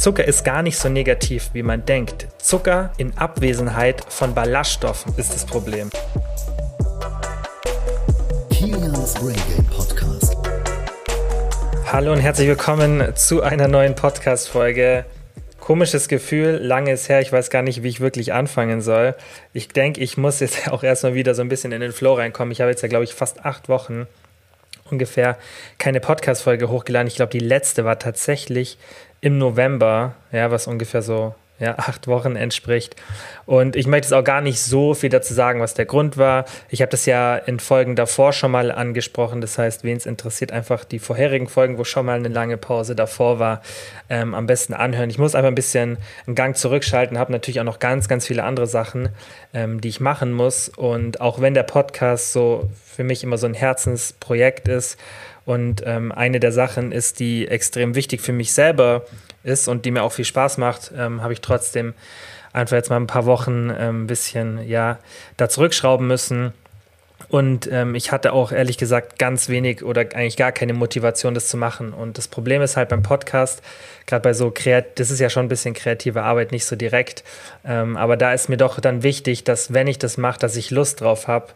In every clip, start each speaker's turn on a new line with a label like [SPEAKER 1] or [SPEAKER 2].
[SPEAKER 1] Zucker ist gar nicht so negativ, wie man denkt. Zucker in Abwesenheit von Ballaststoffen ist das Problem. Kilians Brain Game Podcast. Hallo und herzlich willkommen zu einer neuen Podcast-Folge. Komisches Gefühl, lange ist her, ich weiß gar nicht, wie ich wirklich anfangen soll. Ich denke, ich muss jetzt auch erstmal wieder so ein bisschen in den Flow reinkommen. Ich habe jetzt ja, glaube ich, fast acht Wochen ungefähr keine Podcast-Folge hochgeladen. Ich glaube, die letzte war tatsächlich im November, ja, was ungefähr so ja, acht Wochen entspricht. Und ich möchte jetzt auch gar nicht so viel dazu sagen, was der Grund war. Ich habe das ja in Folgen davor schon mal angesprochen. Das heißt, wen es interessiert, einfach die vorherigen Folgen, wo schon mal eine lange Pause davor war, ähm, am besten anhören. Ich muss einfach ein bisschen einen Gang zurückschalten, habe natürlich auch noch ganz, ganz viele andere Sachen, ähm, die ich machen muss. Und auch wenn der Podcast so für mich immer so ein Herzensprojekt ist, und ähm, eine der Sachen ist, die extrem wichtig für mich selber ist und die mir auch viel Spaß macht, ähm, habe ich trotzdem einfach jetzt mal ein paar Wochen ein ähm, bisschen ja, da zurückschrauben müssen. Und ähm, ich hatte auch ehrlich gesagt ganz wenig oder eigentlich gar keine Motivation, das zu machen. Und das Problem ist halt beim Podcast, gerade bei so kreat, das ist ja schon ein bisschen kreative Arbeit, nicht so direkt. Ähm, aber da ist mir doch dann wichtig, dass wenn ich das mache, dass ich Lust drauf habe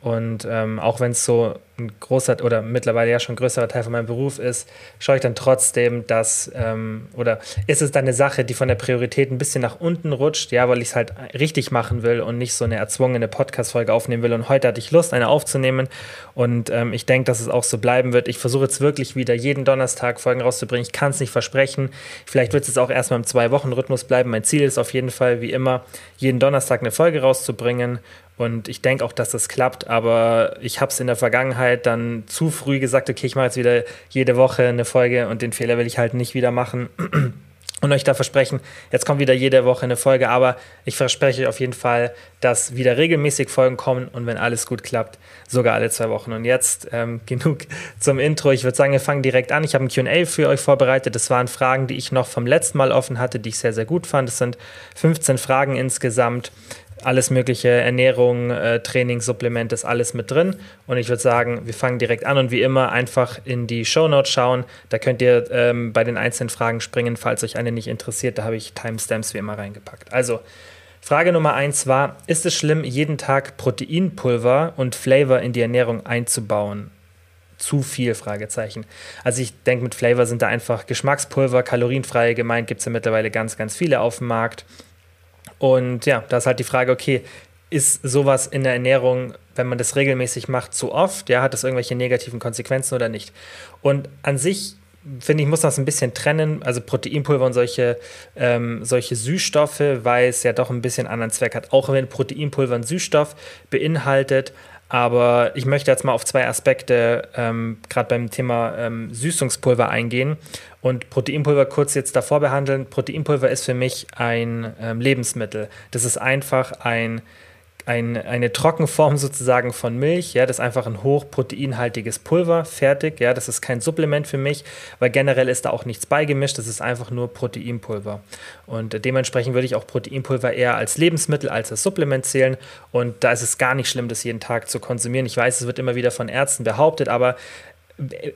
[SPEAKER 1] und ähm, auch wenn es so ein großer oder mittlerweile ja schon größerer Teil von meinem Beruf ist, schaue ich dann trotzdem, dass, ähm, oder ist es dann eine Sache, die von der Priorität ein bisschen nach unten rutscht, ja, weil ich es halt richtig machen will und nicht so eine erzwungene Podcast-Folge aufnehmen will. Und heute hatte ich Lust, eine aufzunehmen und ähm, ich denke, dass es auch so bleiben wird. Ich versuche jetzt wirklich wieder jeden Donnerstag Folgen rauszubringen. Ich kann es nicht versprechen. Vielleicht wird es auch erstmal im Zwei-Wochen-Rhythmus bleiben. Mein Ziel ist auf jeden Fall, wie immer, jeden Donnerstag eine Folge rauszubringen und ich denke auch, dass das klappt, aber ich habe es in der Vergangenheit dann zu früh gesagt, okay, ich mache jetzt wieder jede Woche eine Folge und den Fehler will ich halt nicht wieder machen. Und euch da versprechen, jetzt kommt wieder jede Woche eine Folge, aber ich verspreche euch auf jeden Fall, dass wieder regelmäßig Folgen kommen und wenn alles gut klappt, sogar alle zwei Wochen. Und jetzt ähm, genug zum Intro. Ich würde sagen, wir fangen direkt an. Ich habe ein QA für euch vorbereitet. Das waren Fragen, die ich noch vom letzten Mal offen hatte, die ich sehr, sehr gut fand. Es sind 15 Fragen insgesamt alles mögliche, Ernährung, äh, Training, Supplement ist alles mit drin. Und ich würde sagen, wir fangen direkt an und wie immer einfach in die Show Notes schauen. Da könnt ihr ähm, bei den einzelnen Fragen springen, falls euch eine nicht interessiert. Da habe ich Timestamps wie immer reingepackt. Also, Frage Nummer eins war: Ist es schlimm, jeden Tag Proteinpulver und Flavor in die Ernährung einzubauen? Zu viel? Fragezeichen. Also ich denke, mit Flavor sind da einfach Geschmackspulver, kalorienfrei gemeint, gibt es ja mittlerweile ganz, ganz viele auf dem Markt. Und ja, da ist halt die Frage, okay, ist sowas in der Ernährung, wenn man das regelmäßig macht, zu oft? Ja, hat das irgendwelche negativen Konsequenzen oder nicht? Und an sich finde ich, muss das ein bisschen trennen. Also Proteinpulver und solche, ähm, solche Süßstoffe, weil es ja doch ein bisschen anderen Zweck hat. Auch wenn Proteinpulver einen Süßstoff beinhaltet, aber ich möchte jetzt mal auf zwei Aspekte ähm, gerade beim Thema ähm, Süßungspulver eingehen und Proteinpulver kurz jetzt davor behandeln. Proteinpulver ist für mich ein ähm, Lebensmittel. Das ist einfach ein ein, eine Trockenform sozusagen von Milch. Ja, das ist einfach ein hochproteinhaltiges Pulver, fertig. Ja, das ist kein Supplement für mich, weil generell ist da auch nichts beigemischt. Das ist einfach nur Proteinpulver. Und dementsprechend würde ich auch Proteinpulver eher als Lebensmittel als als Supplement zählen. Und da ist es gar nicht schlimm, das jeden Tag zu konsumieren. Ich weiß, es wird immer wieder von Ärzten behauptet, aber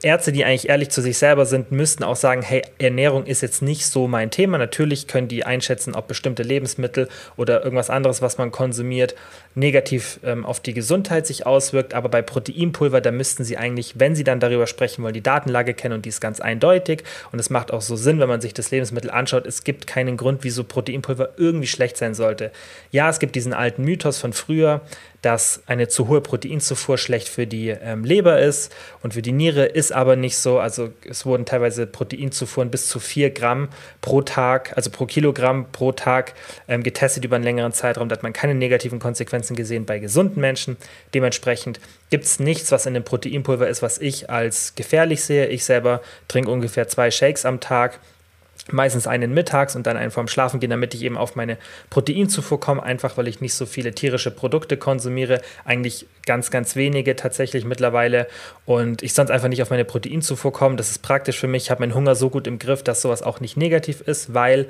[SPEAKER 1] Ärzte, die eigentlich ehrlich zu sich selber sind, müssten auch sagen, hey, Ernährung ist jetzt nicht so mein Thema. Natürlich können die einschätzen, ob bestimmte Lebensmittel oder irgendwas anderes, was man konsumiert, negativ ähm, auf die Gesundheit sich auswirkt. Aber bei Proteinpulver, da müssten sie eigentlich, wenn sie dann darüber sprechen wollen, die Datenlage kennen und die ist ganz eindeutig. Und es macht auch so Sinn, wenn man sich das Lebensmittel anschaut. Es gibt keinen Grund, wieso Proteinpulver irgendwie schlecht sein sollte. Ja, es gibt diesen alten Mythos von früher, dass eine zu hohe Proteinzufuhr schlecht für die ähm, Leber ist und für die Niere ist aber nicht so. Also es wurden teilweise Proteinzufuhren bis zu 4 Gramm pro Tag, also pro Kilogramm pro Tag ähm, getestet über einen längeren Zeitraum. Da hat man keine negativen Konsequenzen gesehen bei gesunden Menschen. Dementsprechend gibt es nichts, was in dem Proteinpulver ist, was ich als gefährlich sehe. Ich selber trinke ungefähr zwei Shakes am Tag meistens einen mittags und dann einen vorm Schlafen gehen, damit ich eben auf meine Proteinzufuhr komme, einfach weil ich nicht so viele tierische Produkte konsumiere, eigentlich ganz, ganz wenige tatsächlich mittlerweile und ich sonst einfach nicht auf meine Proteinzufuhr komme. Das ist praktisch für mich, ich habe meinen Hunger so gut im Griff, dass sowas auch nicht negativ ist, weil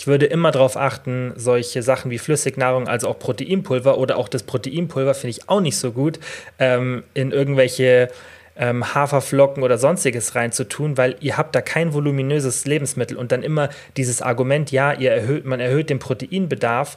[SPEAKER 1] ich würde immer darauf achten, solche Sachen wie Flüssignahrung, also auch Proteinpulver oder auch das Proteinpulver finde ich auch nicht so gut, ähm, in irgendwelche ähm, Haferflocken oder sonstiges reinzutun, weil ihr habt da kein voluminöses Lebensmittel und dann immer dieses Argument, ja, ihr erhöht, man erhöht den Proteinbedarf,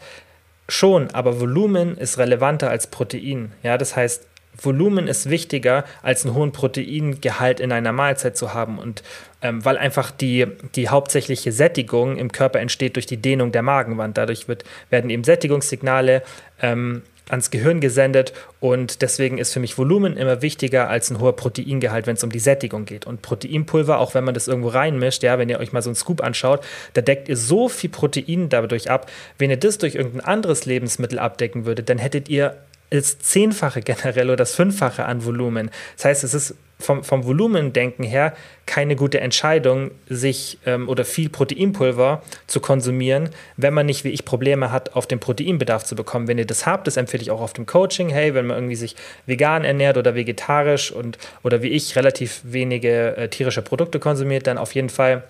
[SPEAKER 1] schon, aber Volumen ist relevanter als Protein. Ja, das heißt, Volumen ist wichtiger, als einen hohen Proteingehalt in einer Mahlzeit zu haben. Und ähm, weil einfach die, die hauptsächliche Sättigung im Körper entsteht durch die Dehnung der Magenwand. Dadurch wird, werden eben Sättigungssignale ähm, ans Gehirn gesendet und deswegen ist für mich Volumen immer wichtiger als ein hoher Proteingehalt, wenn es um die Sättigung geht. Und Proteinpulver, auch wenn man das irgendwo reinmischt, ja, wenn ihr euch mal so einen Scoop anschaut, da deckt ihr so viel Protein dadurch ab. Wenn ihr das durch irgendein anderes Lebensmittel abdecken würdet, dann hättet ihr das Zehnfache generell oder das Fünffache an Volumen. Das heißt, es ist vom, vom Volumendenken her keine gute Entscheidung, sich ähm, oder viel Proteinpulver zu konsumieren, wenn man nicht wie ich Probleme hat, auf den Proteinbedarf zu bekommen. Wenn ihr das habt, das empfehle ich auch auf dem Coaching. Hey, wenn man irgendwie sich vegan ernährt oder vegetarisch und oder wie ich relativ wenige äh, tierische Produkte konsumiert, dann auf jeden Fall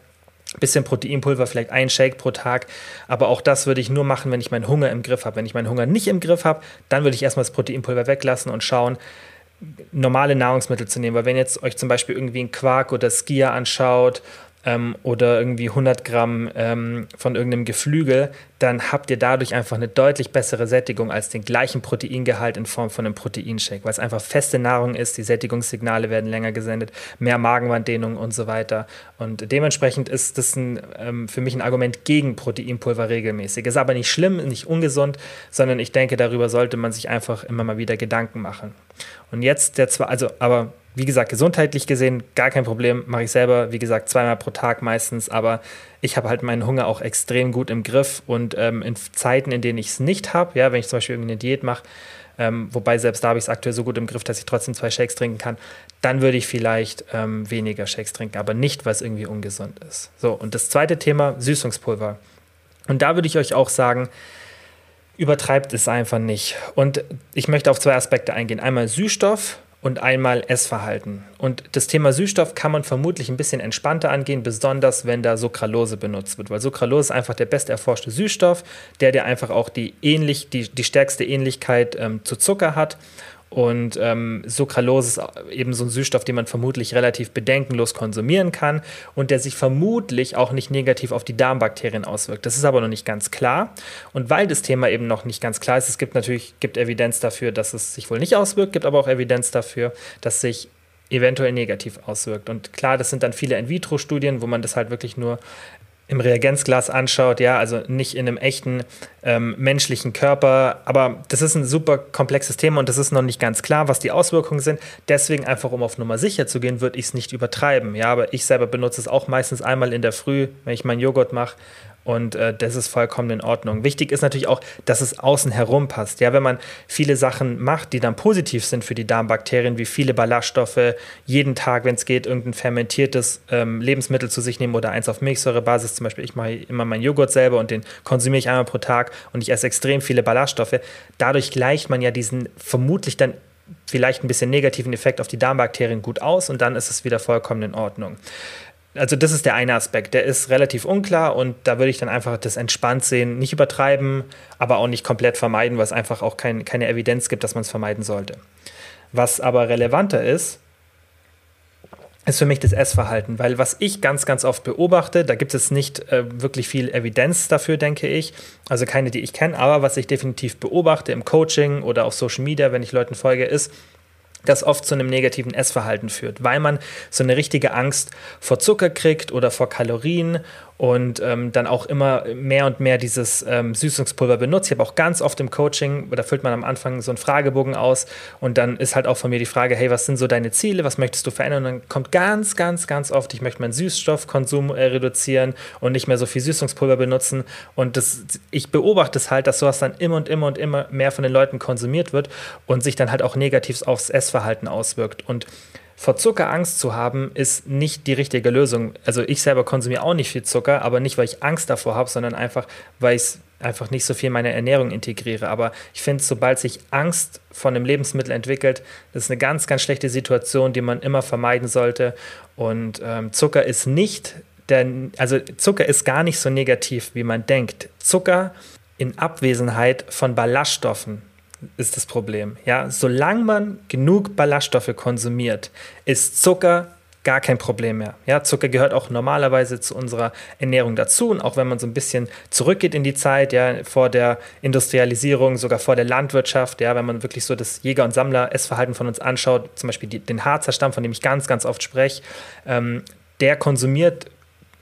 [SPEAKER 1] bisschen Proteinpulver, vielleicht ein Shake pro Tag. Aber auch das würde ich nur machen, wenn ich meinen Hunger im Griff habe. Wenn ich meinen Hunger nicht im Griff habe, dann würde ich erstmal das Proteinpulver weglassen und schauen, normale Nahrungsmittel zu nehmen. Weil wenn jetzt euch zum Beispiel irgendwie ein Quark oder Skier anschaut ähm, oder irgendwie 100 Gramm ähm, von irgendeinem Geflügel, dann habt ihr dadurch einfach eine deutlich bessere Sättigung als den gleichen Proteingehalt in Form von einem Proteinshake, weil es einfach feste Nahrung ist, die Sättigungssignale werden länger gesendet, mehr Magenwanddehnung und so weiter. Und dementsprechend ist das ein, ähm, für mich ein Argument gegen Proteinpulver regelmäßig. Ist aber nicht schlimm, nicht ungesund, sondern ich denke, darüber sollte man sich einfach immer mal wieder Gedanken machen. Und jetzt der zwei, also aber wie gesagt, gesundheitlich gesehen gar kein Problem, mache ich selber, wie gesagt, zweimal pro Tag meistens, aber ich habe halt meinen Hunger auch extrem gut im Griff und ähm, in Zeiten, in denen ich es nicht habe, ja, wenn ich zum Beispiel irgendeine Diät mache, ähm, wobei selbst da habe ich es aktuell so gut im Griff, dass ich trotzdem zwei Shakes trinken kann, dann würde ich vielleicht ähm, weniger Shakes trinken, aber nicht, was irgendwie ungesund ist. So, und das zweite Thema, Süßungspulver. Und da würde ich euch auch sagen, übertreibt es einfach nicht. Und ich möchte auf zwei Aspekte eingehen. Einmal Süßstoff und einmal Essverhalten. Und das Thema Süßstoff kann man vermutlich ein bisschen entspannter angehen, besonders wenn da Sucralose benutzt wird, weil Sucralose ist einfach der best erforschte Süßstoff, der dir einfach auch die, ähnlich, die, die stärkste Ähnlichkeit ähm, zu Zucker hat und ähm, Sucralose ist eben so ein Süßstoff, den man vermutlich relativ bedenkenlos konsumieren kann und der sich vermutlich auch nicht negativ auf die Darmbakterien auswirkt. Das ist aber noch nicht ganz klar. Und weil das Thema eben noch nicht ganz klar ist, es gibt natürlich gibt Evidenz dafür, dass es sich wohl nicht auswirkt, gibt aber auch Evidenz dafür, dass sich eventuell negativ auswirkt. Und klar, das sind dann viele In-vitro-Studien, wo man das halt wirklich nur im Reagenzglas anschaut, ja, also nicht in einem echten ähm, menschlichen Körper. Aber das ist ein super komplexes Thema und das ist noch nicht ganz klar, was die Auswirkungen sind. Deswegen einfach, um auf Nummer sicher zu gehen, würde ich es nicht übertreiben. Ja, aber ich selber benutze es auch meistens einmal in der Früh, wenn ich meinen Joghurt mache und äh, das ist vollkommen in Ordnung. Wichtig ist natürlich auch, dass es außen herum passt. Ja, wenn man viele Sachen macht, die dann positiv sind für die Darmbakterien, wie viele Ballaststoffe, jeden Tag, wenn es geht, irgendein fermentiertes ähm, Lebensmittel zu sich nehmen oder eins auf Milchsäurebasis. Zum Beispiel, ich mache immer meinen Joghurt selber und den konsumiere ich einmal pro Tag und ich esse extrem viele Ballaststoffe. Dadurch gleicht man ja diesen vermutlich dann vielleicht ein bisschen negativen Effekt auf die Darmbakterien gut aus und dann ist es wieder vollkommen in Ordnung also das ist der eine Aspekt, der ist relativ unklar und da würde ich dann einfach das entspannt sehen, nicht übertreiben, aber auch nicht komplett vermeiden, was einfach auch kein, keine Evidenz gibt, dass man es vermeiden sollte. Was aber relevanter ist, ist für mich das Essverhalten, weil was ich ganz, ganz oft beobachte, da gibt es nicht äh, wirklich viel Evidenz dafür, denke ich, also keine, die ich kenne, aber was ich definitiv beobachte im Coaching oder auf Social Media, wenn ich Leuten folge, ist, das oft zu einem negativen Essverhalten führt, weil man so eine richtige Angst vor Zucker kriegt oder vor Kalorien und ähm, dann auch immer mehr und mehr dieses ähm, Süßungspulver benutzt. Ich habe auch ganz oft im Coaching, da füllt man am Anfang so einen Fragebogen aus und dann ist halt auch von mir die Frage, hey, was sind so deine Ziele, was möchtest du verändern? Und dann kommt ganz, ganz, ganz oft, ich möchte meinen Süßstoffkonsum äh, reduzieren und nicht mehr so viel Süßungspulver benutzen. Und das, ich beobachte es halt, dass sowas dann immer und immer und immer mehr von den Leuten konsumiert wird und sich dann halt auch negativ aufs Essverhalten auswirkt. Und vor Zucker Angst zu haben, ist nicht die richtige Lösung. Also ich selber konsumiere auch nicht viel Zucker, aber nicht, weil ich Angst davor habe, sondern einfach, weil ich einfach nicht so viel in meine Ernährung integriere. Aber ich finde, sobald sich Angst von einem Lebensmittel entwickelt, das ist eine ganz, ganz schlechte Situation, die man immer vermeiden sollte. Und ähm, Zucker ist nicht, der, also Zucker ist gar nicht so negativ, wie man denkt. Zucker in Abwesenheit von Ballaststoffen ist das Problem. Ja, solange man genug Ballaststoffe konsumiert, ist Zucker gar kein Problem mehr. Ja, Zucker gehört auch normalerweise zu unserer Ernährung dazu und auch wenn man so ein bisschen zurückgeht in die Zeit, ja, vor der Industrialisierung, sogar vor der Landwirtschaft, ja, wenn man wirklich so das Jäger- und Sammler-Essverhalten von uns anschaut, zum Beispiel die, den Harzer Stamm, von dem ich ganz, ganz oft spreche, ähm, der konsumiert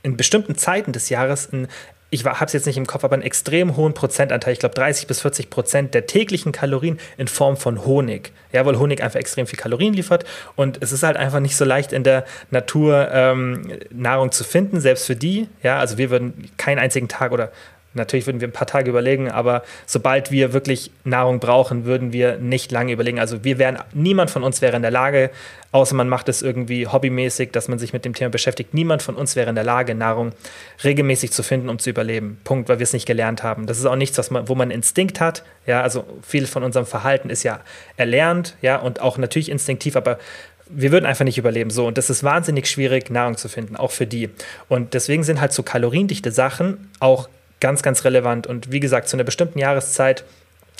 [SPEAKER 1] in bestimmten Zeiten des Jahres ein ich habe es jetzt nicht im Kopf, aber einen extrem hohen Prozentanteil, ich glaube 30 bis 40 Prozent der täglichen Kalorien in Form von Honig. Ja, weil Honig einfach extrem viel Kalorien liefert und es ist halt einfach nicht so leicht in der Natur ähm, Nahrung zu finden, selbst für die. Ja, also wir würden keinen einzigen Tag oder Natürlich würden wir ein paar Tage überlegen, aber sobald wir wirklich Nahrung brauchen, würden wir nicht lange überlegen. Also wir wären, niemand von uns wäre in der Lage, außer man macht es irgendwie hobbymäßig, dass man sich mit dem Thema beschäftigt, niemand von uns wäre in der Lage, Nahrung regelmäßig zu finden, um zu überleben. Punkt, weil wir es nicht gelernt haben. Das ist auch nichts, was man, wo man Instinkt hat. Ja, also viel von unserem Verhalten ist ja erlernt, ja, und auch natürlich instinktiv, aber wir würden einfach nicht überleben. So, und das ist wahnsinnig schwierig, Nahrung zu finden, auch für die. Und deswegen sind halt so kaloriendichte Sachen auch ganz, ganz relevant. Und wie gesagt, zu einer bestimmten Jahreszeit,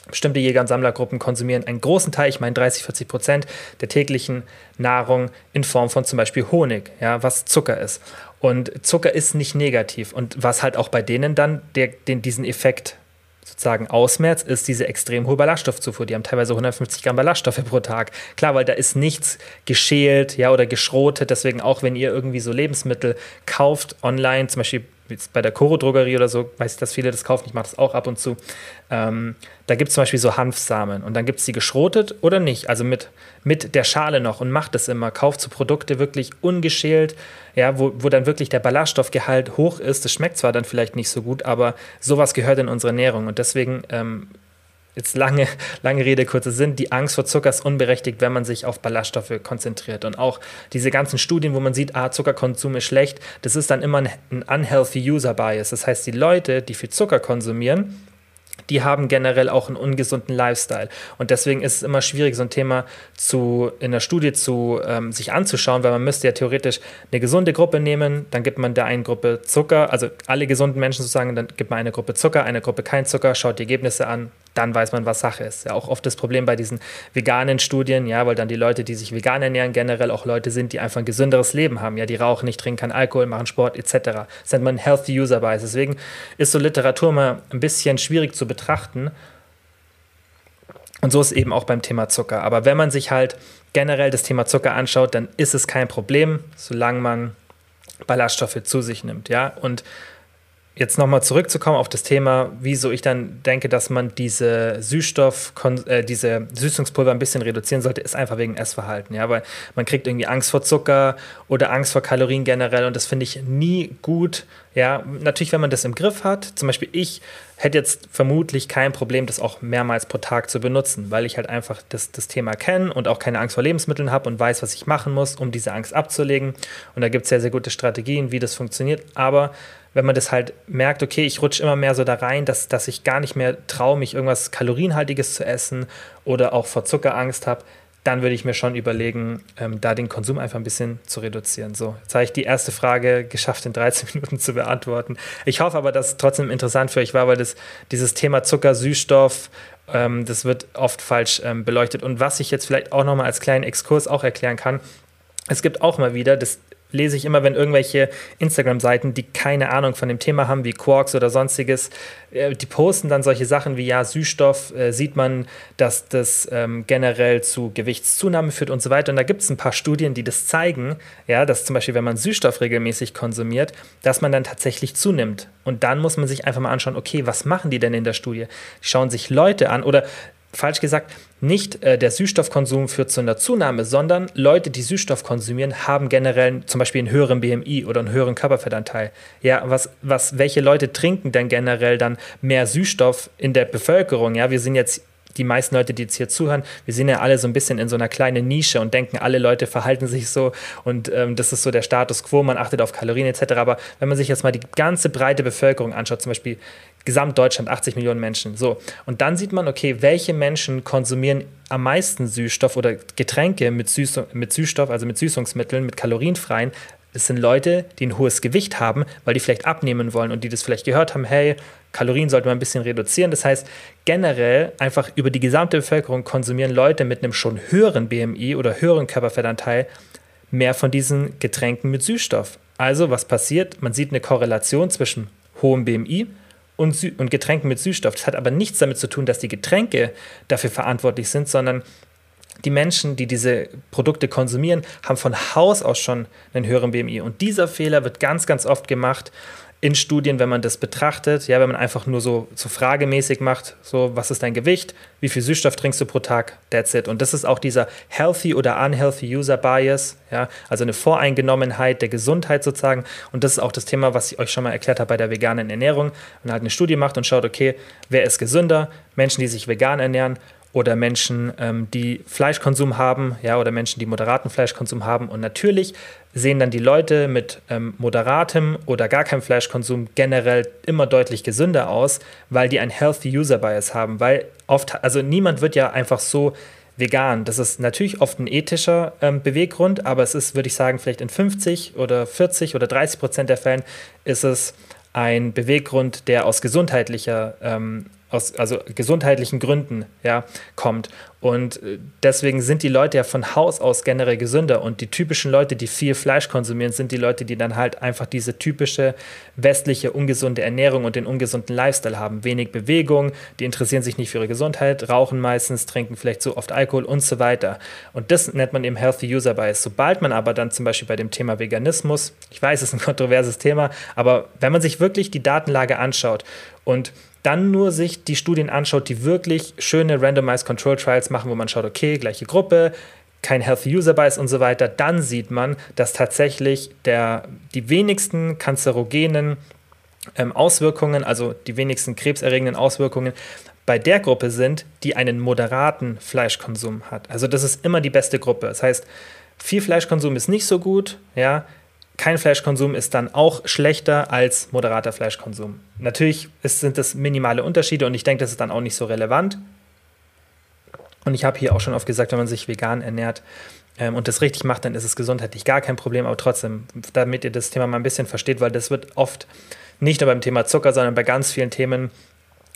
[SPEAKER 1] bestimmte Jäger- und Sammlergruppen konsumieren einen großen Teil, ich meine 30, 40 Prozent der täglichen Nahrung in Form von zum Beispiel Honig, ja, was Zucker ist. Und Zucker ist nicht negativ. Und was halt auch bei denen dann der, den, diesen Effekt sozusagen ausmerzt, ist diese extrem hohe Ballaststoffzufuhr. Die haben teilweise 150 Gramm Ballaststoffe pro Tag. Klar, weil da ist nichts geschält ja, oder geschrotet. Deswegen auch, wenn ihr irgendwie so Lebensmittel kauft online, zum Beispiel jetzt bei der Koro-Drogerie oder so, weiß ich, dass viele das kaufen, ich mache das auch ab und zu. Ähm, da gibt es zum Beispiel so Hanfsamen und dann gibt es die geschrotet oder nicht, also mit, mit der Schale noch und macht das immer. Kauft so Produkte wirklich ungeschält, ja, wo, wo dann wirklich der Ballaststoffgehalt hoch ist. Das schmeckt zwar dann vielleicht nicht so gut, aber sowas gehört in unsere Ernährung und deswegen ähm, jetzt lange, lange Rede, kurzer Sinn, die Angst vor Zucker ist unberechtigt, wenn man sich auf Ballaststoffe konzentriert. Und auch diese ganzen Studien, wo man sieht, ah, Zuckerkonsum ist schlecht, das ist dann immer ein unhealthy User Bias. Das heißt, die Leute, die viel Zucker konsumieren, die haben generell auch einen ungesunden Lifestyle. Und deswegen ist es immer schwierig, so ein Thema zu, in der Studie zu, ähm, sich anzuschauen, weil man müsste ja theoretisch eine gesunde Gruppe nehmen, dann gibt man der einen Gruppe Zucker, also alle gesunden Menschen sozusagen, dann gibt man eine Gruppe Zucker, eine Gruppe kein Zucker, schaut die Ergebnisse an, dann weiß man, was Sache ist. Ja, auch oft das Problem bei diesen veganen Studien, ja, weil dann die Leute, die sich vegan ernähren, generell auch Leute sind, die einfach ein gesünderes Leben haben. Ja, die rauchen nicht, trinken keinen Alkohol, machen Sport etc. Das nennt man Healthy User Bias. Deswegen ist so Literatur mal ein bisschen schwierig zu betrachten. Und so ist eben auch beim Thema Zucker. Aber wenn man sich halt generell das Thema Zucker anschaut, dann ist es kein Problem, solange man Ballaststoffe zu sich nimmt. Ja, und jetzt nochmal zurückzukommen auf das Thema, wieso ich dann denke, dass man diese Süßstoff, äh, diese Süßungspulver ein bisschen reduzieren sollte, ist einfach wegen Essverhalten. Ja, weil man kriegt irgendwie Angst vor Zucker oder Angst vor Kalorien generell und das finde ich nie gut. Ja, natürlich, wenn man das im Griff hat. Zum Beispiel ich hätte jetzt vermutlich kein Problem, das auch mehrmals pro Tag zu benutzen, weil ich halt einfach das, das Thema kenne und auch keine Angst vor Lebensmitteln habe und weiß, was ich machen muss, um diese Angst abzulegen. Und da gibt es sehr, sehr gute Strategien, wie das funktioniert. Aber wenn man das halt merkt, okay, ich rutsche immer mehr so da rein, dass, dass ich gar nicht mehr traue, mich irgendwas Kalorienhaltiges zu essen oder auch vor Zuckerangst habe, dann würde ich mir schon überlegen, ähm, da den Konsum einfach ein bisschen zu reduzieren. So, jetzt habe ich die erste Frage geschafft, in 13 Minuten zu beantworten. Ich hoffe aber, dass es trotzdem interessant für euch war, weil das, dieses Thema Zucker, Süßstoff, ähm, das wird oft falsch ähm, beleuchtet. Und was ich jetzt vielleicht auch nochmal als kleinen Exkurs auch erklären kann, es gibt auch mal wieder, das lese ich immer, wenn irgendwelche Instagram-Seiten, die keine Ahnung von dem Thema haben, wie Quarks oder sonstiges, äh, die posten dann solche Sachen wie, ja, Süßstoff, äh, sieht man, dass das ähm, generell zu Gewichtszunahme führt und so weiter. Und da gibt es ein paar Studien, die das zeigen, ja, dass zum Beispiel, wenn man Süßstoff regelmäßig konsumiert, dass man dann tatsächlich zunimmt. Und dann muss man sich einfach mal anschauen, okay, was machen die denn in der Studie? Die schauen sich Leute an oder falsch gesagt, nicht äh, der Süßstoffkonsum führt zu einer Zunahme, sondern Leute, die Süßstoff konsumieren, haben generell zum Beispiel einen höheren BMI oder einen höheren Körperfettanteil. Ja, was, was, welche Leute trinken denn generell dann mehr Süßstoff in der Bevölkerung? Ja, wir sind jetzt die meisten Leute, die jetzt hier zuhören, wir sind ja alle so ein bisschen in so einer kleinen Nische und denken, alle Leute verhalten sich so und ähm, das ist so der Status quo, man achtet auf Kalorien etc. Aber wenn man sich jetzt mal die ganze breite Bevölkerung anschaut, zum Beispiel Gesamtdeutschland 80 Millionen Menschen. So. Und dann sieht man, okay, welche Menschen konsumieren am meisten Süßstoff oder Getränke mit, Süß mit Süßstoff, also mit Süßungsmitteln, mit kalorienfreien, Es sind Leute, die ein hohes Gewicht haben, weil die vielleicht abnehmen wollen und die das vielleicht gehört haben, hey, Kalorien sollte man ein bisschen reduzieren. Das heißt, generell einfach über die gesamte Bevölkerung konsumieren Leute mit einem schon höheren BMI oder höheren Körperfettanteil mehr von diesen Getränken mit Süßstoff. Also was passiert? Man sieht eine Korrelation zwischen hohem BMI und, Sü und Getränken mit Süßstoff. Das hat aber nichts damit zu tun, dass die Getränke dafür verantwortlich sind, sondern die Menschen, die diese Produkte konsumieren, haben von Haus aus schon einen höheren BMI. Und dieser Fehler wird ganz, ganz oft gemacht in Studien, wenn man das betrachtet, ja, wenn man einfach nur so, so fragemäßig macht, so, was ist dein Gewicht, wie viel Süßstoff trinkst du pro Tag, that's it. Und das ist auch dieser healthy oder unhealthy User Bias, ja, also eine Voreingenommenheit der Gesundheit sozusagen. Und das ist auch das Thema, was ich euch schon mal erklärt habe bei der veganen Ernährung. Man halt eine Studie macht und schaut, okay, wer ist gesünder? Menschen, die sich vegan ernähren oder Menschen, ähm, die Fleischkonsum haben, ja, oder Menschen, die moderaten Fleischkonsum haben. Und natürlich sehen dann die Leute mit ähm, moderatem oder gar keinem Fleischkonsum generell immer deutlich gesünder aus, weil die ein Healthy User Bias haben. Weil oft, also niemand wird ja einfach so vegan. Das ist natürlich oft ein ethischer ähm, Beweggrund, aber es ist, würde ich sagen, vielleicht in 50 oder 40 oder 30 Prozent der Fällen ist es ein Beweggrund, der aus gesundheitlicher ähm, aus also gesundheitlichen Gründen ja, kommt. Und äh, deswegen sind die Leute ja von Haus aus generell gesünder. Und die typischen Leute, die viel Fleisch konsumieren, sind die Leute, die dann halt einfach diese typische westliche ungesunde Ernährung und den ungesunden Lifestyle haben. Wenig Bewegung, die interessieren sich nicht für ihre Gesundheit, rauchen meistens, trinken vielleicht zu oft Alkohol und so weiter. Und das nennt man eben Healthy User Bias. Sobald man aber dann zum Beispiel bei dem Thema Veganismus, ich weiß, es ist ein kontroverses Thema, aber wenn man sich wirklich die Datenlage anschaut und dann nur sich die Studien anschaut, die wirklich schöne Randomized Control Trials machen, wo man schaut, okay, gleiche Gruppe, kein Healthy User Bias und so weiter, dann sieht man, dass tatsächlich der, die wenigsten kanzerogenen ähm, Auswirkungen, also die wenigsten krebserregenden Auswirkungen bei der Gruppe sind, die einen moderaten Fleischkonsum hat. Also das ist immer die beste Gruppe. Das heißt, viel Fleischkonsum ist nicht so gut, ja, kein Fleischkonsum ist dann auch schlechter als moderater Fleischkonsum. Natürlich sind das minimale Unterschiede und ich denke, das ist dann auch nicht so relevant. Und ich habe hier auch schon oft gesagt, wenn man sich vegan ernährt ähm, und das richtig macht, dann ist es gesundheitlich gar kein Problem. Aber trotzdem, damit ihr das Thema mal ein bisschen versteht, weil das wird oft nicht nur beim Thema Zucker, sondern bei ganz vielen Themen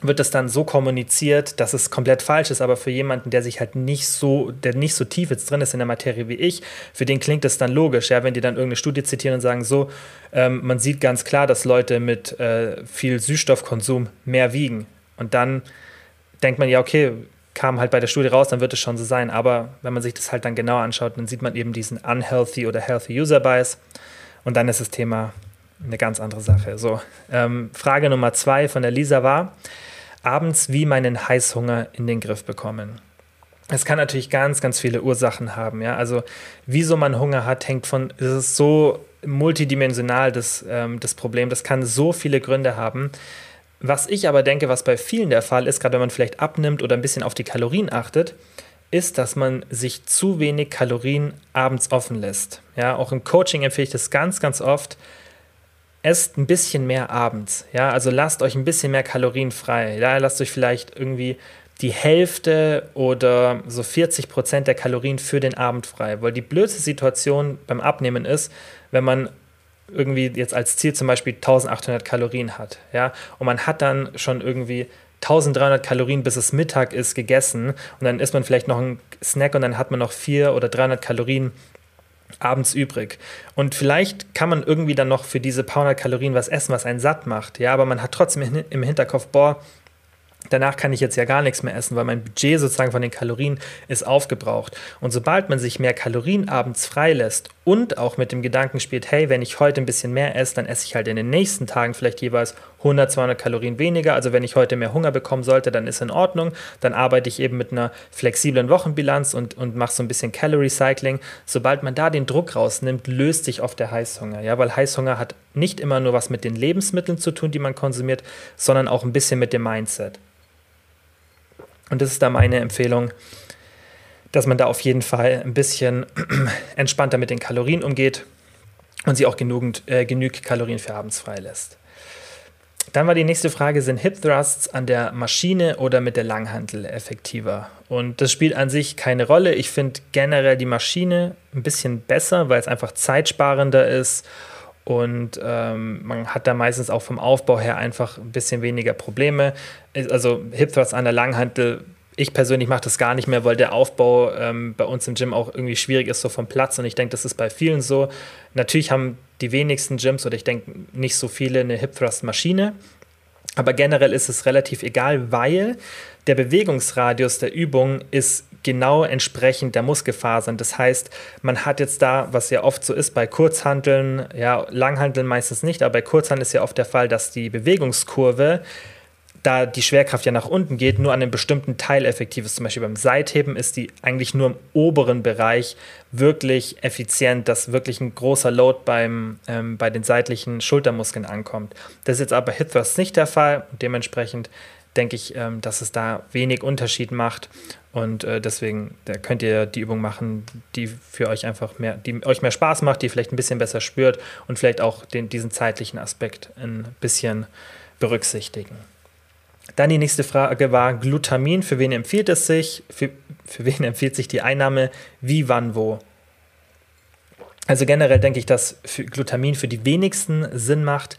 [SPEAKER 1] wird das dann so kommuniziert, dass es komplett falsch ist, aber für jemanden, der sich halt nicht so, der nicht so tief jetzt drin ist in der Materie wie ich, für den klingt das dann logisch, ja, wenn die dann irgendeine Studie zitieren und sagen, so, ähm, man sieht ganz klar, dass Leute mit äh, viel Süßstoffkonsum mehr wiegen. Und dann denkt man, ja, okay, kam halt bei der Studie raus, dann wird es schon so sein. Aber wenn man sich das halt dann genauer anschaut, dann sieht man eben diesen unhealthy oder healthy User Bias. Und dann ist das Thema eine ganz andere Sache. So, ähm, Frage Nummer zwei von der Lisa war, abends wie meinen Heißhunger in den Griff bekommen. Es kann natürlich ganz, ganz viele Ursachen haben. Ja? Also, wieso man Hunger hat, hängt von, es ist so multidimensional, das, ähm, das Problem. Das kann so viele Gründe haben. Was ich aber denke, was bei vielen der Fall ist, gerade wenn man vielleicht abnimmt oder ein bisschen auf die Kalorien achtet, ist, dass man sich zu wenig Kalorien abends offen lässt. Ja, auch im Coaching empfehle ich das ganz, ganz oft esst ein bisschen mehr abends. Ja, also lasst euch ein bisschen mehr Kalorien frei. Ja, lasst euch vielleicht irgendwie die Hälfte oder so 40 Prozent der Kalorien für den Abend frei. Weil die blödste Situation beim Abnehmen ist, wenn man irgendwie jetzt als Ziel zum Beispiel 1800 Kalorien hat. Ja, und man hat dann schon irgendwie 1300 Kalorien, bis es Mittag ist, gegessen. Und dann isst man vielleicht noch einen Snack und dann hat man noch 400 oder 300 Kalorien abends übrig. Und vielleicht kann man irgendwie dann noch für diese paar hundert Kalorien was essen, was einen satt macht. Ja, aber man hat trotzdem im Hinterkopf, boah, danach kann ich jetzt ja gar nichts mehr essen, weil mein Budget sozusagen von den Kalorien ist aufgebraucht. Und sobald man sich mehr Kalorien abends freilässt und auch mit dem Gedanken spielt, hey, wenn ich heute ein bisschen mehr esse, dann esse ich halt in den nächsten Tagen vielleicht jeweils 100, 200 Kalorien weniger. Also wenn ich heute mehr Hunger bekommen sollte, dann ist in Ordnung. Dann arbeite ich eben mit einer flexiblen Wochenbilanz und, und mache so ein bisschen Calorie Cycling. Sobald man da den Druck rausnimmt, löst sich oft der Heißhunger. Ja, weil Heißhunger hat nicht immer nur was mit den Lebensmitteln zu tun, die man konsumiert, sondern auch ein bisschen mit dem Mindset. Und das ist da meine Empfehlung, dass man da auf jeden Fall ein bisschen entspannter mit den Kalorien umgeht und sie auch genügend, äh, genügend Kalorien für abends freilässt. Dann war die nächste Frage, sind Hip Thrusts an der Maschine oder mit der Langhantel effektiver? Und das spielt an sich keine Rolle. Ich finde generell die Maschine ein bisschen besser, weil es einfach zeitsparender ist und ähm, man hat da meistens auch vom Aufbau her einfach ein bisschen weniger Probleme. Also Hip Thrusts an der Langhantel ich persönlich mache das gar nicht mehr, weil der Aufbau ähm, bei uns im Gym auch irgendwie schwierig ist, so vom Platz. Und ich denke, das ist bei vielen so. Natürlich haben die wenigsten Gyms oder ich denke nicht so viele eine Hip Thrust Maschine. Aber generell ist es relativ egal, weil der Bewegungsradius der Übung ist genau entsprechend der Muskelfasern. Das heißt, man hat jetzt da, was ja oft so ist bei Kurzhanteln, ja, Langhanteln meistens nicht, aber bei Kurzhanteln ist ja oft der Fall, dass die Bewegungskurve da die Schwerkraft ja nach unten geht, nur an einem bestimmten Teil effektiv ist. Zum Beispiel beim Seitheben ist die eigentlich nur im oberen Bereich wirklich effizient, dass wirklich ein großer Load beim, ähm, bei den seitlichen Schultermuskeln ankommt. Das ist jetzt aber bei Hip Thrust nicht der Fall. Dementsprechend denke ich, ähm, dass es da wenig Unterschied macht. Und äh, deswegen da könnt ihr die Übung machen, die für euch einfach mehr, die euch mehr Spaß macht, die vielleicht ein bisschen besser spürt und vielleicht auch den, diesen zeitlichen Aspekt ein bisschen berücksichtigen. Dann die nächste Frage war Glutamin. Für wen empfiehlt es sich? Für, für wen empfiehlt sich die Einnahme? Wie, wann, wo? Also generell denke ich, dass Glutamin für die wenigsten Sinn macht,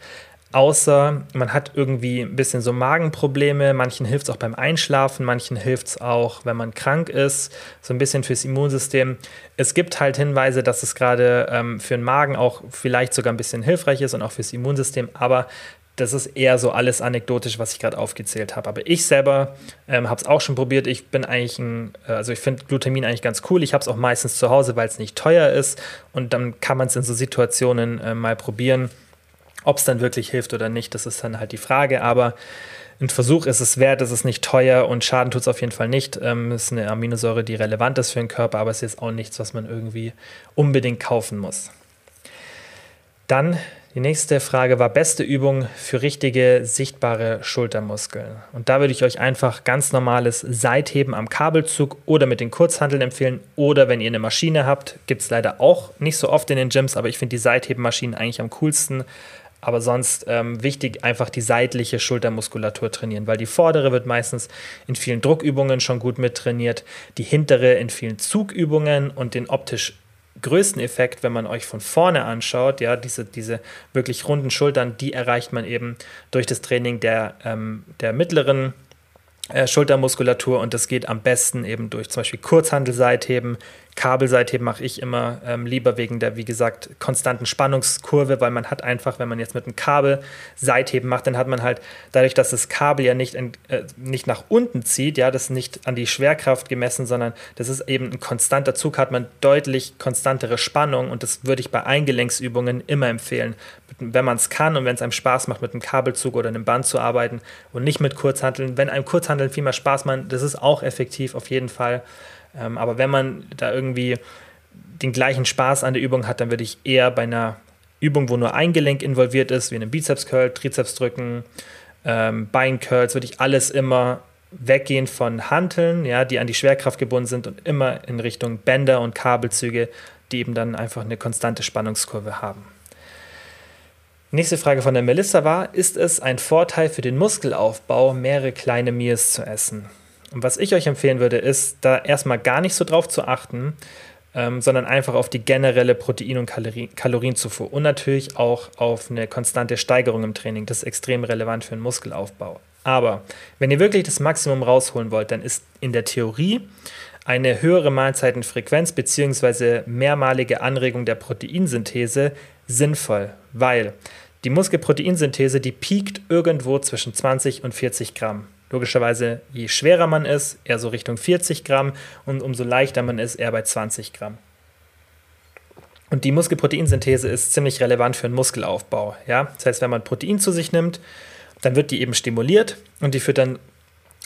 [SPEAKER 1] außer man hat irgendwie ein bisschen so Magenprobleme. Manchen hilft es auch beim Einschlafen, manchen hilft es auch, wenn man krank ist, so ein bisschen fürs Immunsystem. Es gibt halt Hinweise, dass es gerade ähm, für den Magen auch vielleicht sogar ein bisschen hilfreich ist und auch fürs Immunsystem, aber das ist eher so alles anekdotisch, was ich gerade aufgezählt habe. Aber ich selber ähm, habe es auch schon probiert. Ich bin eigentlich ein, äh, also ich finde Glutamin eigentlich ganz cool. Ich habe es auch meistens zu Hause, weil es nicht teuer ist. Und dann kann man es in so Situationen äh, mal probieren. Ob es dann wirklich hilft oder nicht, das ist dann halt die Frage. Aber ein Versuch ist es wert, es ist nicht teuer und Schaden tut es auf jeden Fall nicht. Ähm, ist eine Aminosäure, die relevant ist für den Körper, aber es ist jetzt auch nichts, was man irgendwie unbedingt kaufen muss. Dann die nächste Frage war beste Übung für richtige sichtbare Schultermuskeln. Und da würde ich euch einfach ganz normales Seitheben am Kabelzug oder mit den Kurzhanteln empfehlen. Oder wenn ihr eine Maschine habt, gibt es leider auch nicht so oft in den Gyms, aber ich finde die Seithebenmaschinen eigentlich am coolsten. Aber sonst ähm, wichtig, einfach die seitliche Schultermuskulatur trainieren, weil die vordere wird meistens in vielen Druckübungen schon gut mittrainiert, die hintere in vielen Zugübungen und den optisch größten Effekt, wenn man euch von vorne anschaut, ja, diese, diese wirklich runden Schultern, die erreicht man eben durch das Training der, ähm, der mittleren äh, Schultermuskulatur und das geht am besten eben durch zum Beispiel Kurzhandelseitheben, Kabelseitheben mache ich immer ähm, lieber wegen der, wie gesagt, konstanten Spannungskurve, weil man hat einfach, wenn man jetzt mit einem Kabel Seitheben macht, dann hat man halt, dadurch, dass das Kabel ja nicht, in, äh, nicht nach unten zieht, ja, das ist nicht an die Schwerkraft gemessen, sondern das ist eben ein konstanter Zug, hat man deutlich konstantere Spannung und das würde ich bei Eingelenksübungen immer empfehlen, wenn man es kann und wenn es einem Spaß macht, mit einem Kabelzug oder einem Band zu arbeiten und nicht mit Kurzhanteln. Wenn einem Kurzhanteln viel mehr Spaß macht, das ist auch effektiv auf jeden Fall. Ähm, aber wenn man da irgendwie den gleichen Spaß an der Übung hat, dann würde ich eher bei einer Übung, wo nur ein Gelenk involviert ist, wie einem Bizeps-Curl, Trizepsdrücken, ähm, Beincurls, würde ich alles immer weggehen von Hanteln, ja, die an die Schwerkraft gebunden sind und immer in Richtung Bänder und Kabelzüge, die eben dann einfach eine konstante Spannungskurve haben. Nächste Frage von der Melissa war, ist es ein Vorteil für den Muskelaufbau, mehrere kleine Meals zu essen? Und was ich euch empfehlen würde, ist, da erstmal gar nicht so drauf zu achten, ähm, sondern einfach auf die generelle Protein- und Kalorien Kalorienzufuhr und natürlich auch auf eine konstante Steigerung im Training. Das ist extrem relevant für den Muskelaufbau. Aber wenn ihr wirklich das Maximum rausholen wollt, dann ist in der Theorie eine höhere Mahlzeitenfrequenz bzw. mehrmalige Anregung der Proteinsynthese sinnvoll, weil die Muskelproteinsynthese, die piekt irgendwo zwischen 20 und 40 Gramm. Logischerweise, je schwerer man ist, eher so Richtung 40 Gramm und umso leichter man ist, eher bei 20 Gramm. Und die Muskelproteinsynthese ist ziemlich relevant für den Muskelaufbau. Ja? Das heißt, wenn man Protein zu sich nimmt, dann wird die eben stimuliert und die führt dann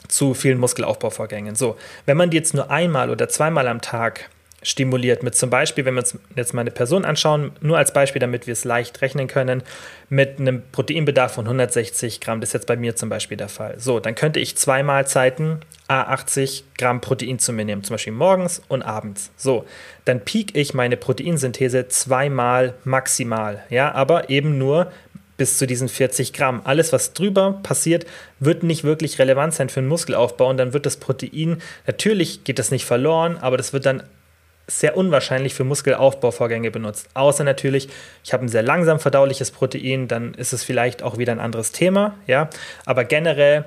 [SPEAKER 1] zu vielen Muskelaufbauvorgängen. So, wenn man die jetzt nur einmal oder zweimal am Tag stimuliert. Mit zum Beispiel, wenn wir uns jetzt mal eine Person anschauen, nur als Beispiel, damit wir es leicht rechnen können, mit einem Proteinbedarf von 160 Gramm. Das ist jetzt bei mir zum Beispiel der Fall. So, dann könnte ich zwei Mahlzeiten A80 Gramm Protein zu mir nehmen, zum Beispiel morgens und abends. So, dann peak ich meine Proteinsynthese zweimal maximal, ja, aber eben nur bis zu diesen 40 Gramm. Alles, was drüber passiert, wird nicht wirklich relevant sein für den Muskelaufbau und dann wird das Protein, natürlich geht das nicht verloren, aber das wird dann sehr unwahrscheinlich für Muskelaufbauvorgänge benutzt. Außer natürlich, ich habe ein sehr langsam verdauliches Protein, dann ist es vielleicht auch wieder ein anderes Thema, ja. Aber generell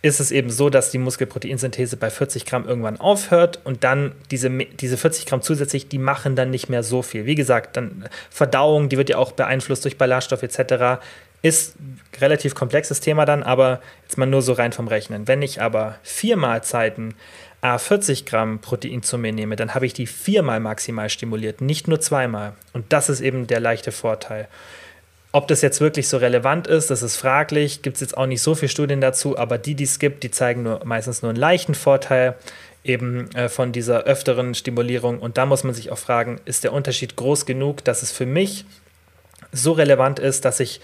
[SPEAKER 1] ist es eben so, dass die Muskelproteinsynthese bei 40 Gramm irgendwann aufhört und dann diese, diese 40 Gramm zusätzlich, die machen dann nicht mehr so viel. Wie gesagt, dann Verdauung, die wird ja auch beeinflusst durch Ballaststoff etc. Ist relativ komplexes Thema dann, aber jetzt mal nur so rein vom Rechnen. Wenn ich aber vier Mahlzeiten A 40 Gramm Protein zu mir nehme, dann habe ich die viermal maximal stimuliert, nicht nur zweimal. Und das ist eben der leichte Vorteil. Ob das jetzt wirklich so relevant ist, das ist fraglich. Gibt es jetzt auch nicht so viele Studien dazu, aber die, die es gibt, die zeigen nur, meistens nur einen leichten Vorteil eben äh, von dieser öfteren Stimulierung. Und da muss man sich auch fragen, ist der Unterschied groß genug, dass es für mich so relevant ist, dass ich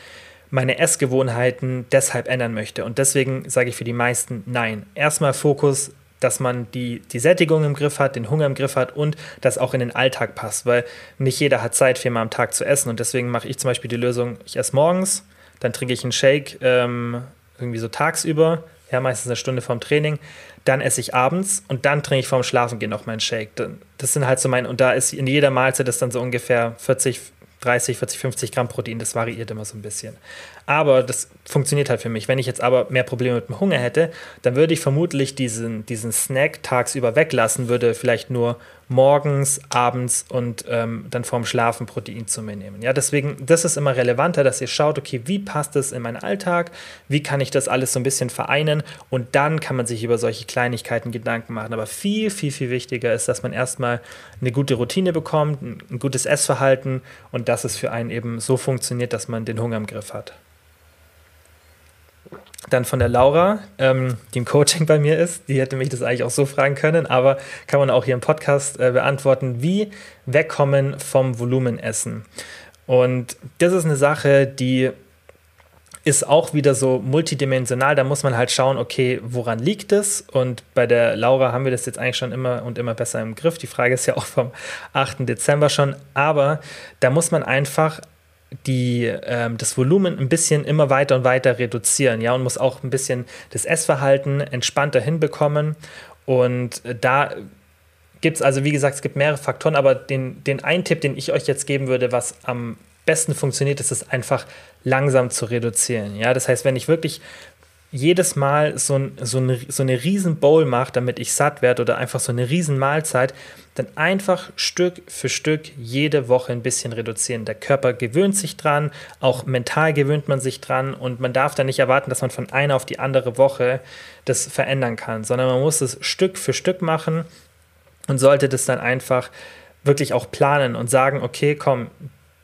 [SPEAKER 1] meine Essgewohnheiten deshalb ändern möchte. Und deswegen sage ich für die meisten nein. Erstmal Fokus dass man die, die Sättigung im Griff hat, den Hunger im Griff hat und das auch in den Alltag passt, weil nicht jeder hat Zeit, viermal am Tag zu essen und deswegen mache ich zum Beispiel die Lösung, ich esse morgens, dann trinke ich einen Shake ähm, irgendwie so tagsüber, ja, meistens eine Stunde vorm Training, dann esse ich abends und dann trinke ich vorm Schlafengehen noch meinen Shake. Das sind halt so mein, und da ist in jeder Mahlzeit das dann so ungefähr 40, 30, 40, 50 Gramm Protein, das variiert immer so ein bisschen. Aber das funktioniert halt für mich. Wenn ich jetzt aber mehr Probleme mit dem Hunger hätte, dann würde ich vermutlich diesen, diesen Snack tagsüber weglassen, würde vielleicht nur morgens, abends und ähm, dann vorm Schlafen Protein zu mir nehmen. Ja, deswegen, das ist immer relevanter, dass ihr schaut, okay, wie passt das in meinen Alltag? Wie kann ich das alles so ein bisschen vereinen? Und dann kann man sich über solche Kleinigkeiten Gedanken machen. Aber viel, viel, viel wichtiger ist, dass man erstmal eine gute Routine bekommt, ein gutes Essverhalten und dass es für einen eben so funktioniert, dass man den Hunger im Griff hat. Dann von der Laura, ähm, die im Coaching bei mir ist. Die hätte mich das eigentlich auch so fragen können, aber kann man auch hier im Podcast äh, beantworten, wie wegkommen vom Volumenessen. Und das ist eine Sache, die ist auch wieder so multidimensional. Da muss man halt schauen, okay, woran liegt es? Und bei der Laura haben wir das jetzt eigentlich schon immer und immer besser im Griff. Die Frage ist ja auch vom 8. Dezember schon. Aber da muss man einfach die, ähm, das Volumen ein bisschen immer weiter und weiter reduzieren, ja, und muss auch ein bisschen das Essverhalten entspannter hinbekommen. Und da gibt es also, wie gesagt, es gibt mehrere Faktoren, aber den, den einen Tipp, den ich euch jetzt geben würde, was am besten funktioniert, ist es einfach langsam zu reduzieren. Ja, das heißt, wenn ich wirklich jedes Mal so, ein, so, eine, so eine riesen Bowl mache, damit ich satt werde oder einfach so eine riesen Mahlzeit, dann einfach Stück für Stück jede Woche ein bisschen reduzieren. Der Körper gewöhnt sich dran, auch mental gewöhnt man sich dran und man darf dann nicht erwarten, dass man von einer auf die andere Woche das verändern kann, sondern man muss es Stück für Stück machen und sollte das dann einfach wirklich auch planen und sagen, okay, komm,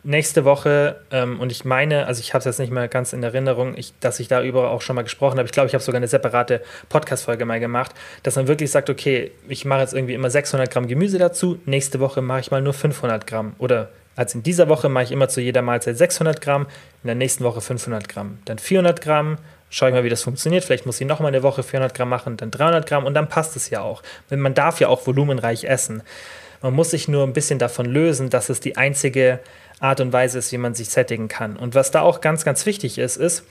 [SPEAKER 1] nächste Woche, ähm, und ich meine, also ich habe es jetzt nicht mehr ganz in Erinnerung, ich, dass ich darüber auch schon mal gesprochen habe. Ich glaube, ich habe sogar eine separate Podcast-Folge mal gemacht, dass man wirklich sagt, okay, ich mache jetzt irgendwie immer 600 Gramm Gemüse dazu, nächste Woche mache ich mal nur 500 Gramm. Oder als in dieser Woche mache ich immer zu jeder Mahlzeit 600 Gramm, in der nächsten Woche 500 Gramm. Dann 400 Gramm, schaue ich mal, wie das funktioniert. Vielleicht muss ich noch mal eine Woche 400 Gramm machen, dann 300 Gramm und dann passt es ja auch. Man darf ja auch volumenreich essen. Man muss sich nur ein bisschen davon lösen, dass es die einzige Art und Weise ist, wie man sich sättigen kann. Und was da auch ganz, ganz wichtig ist, ist,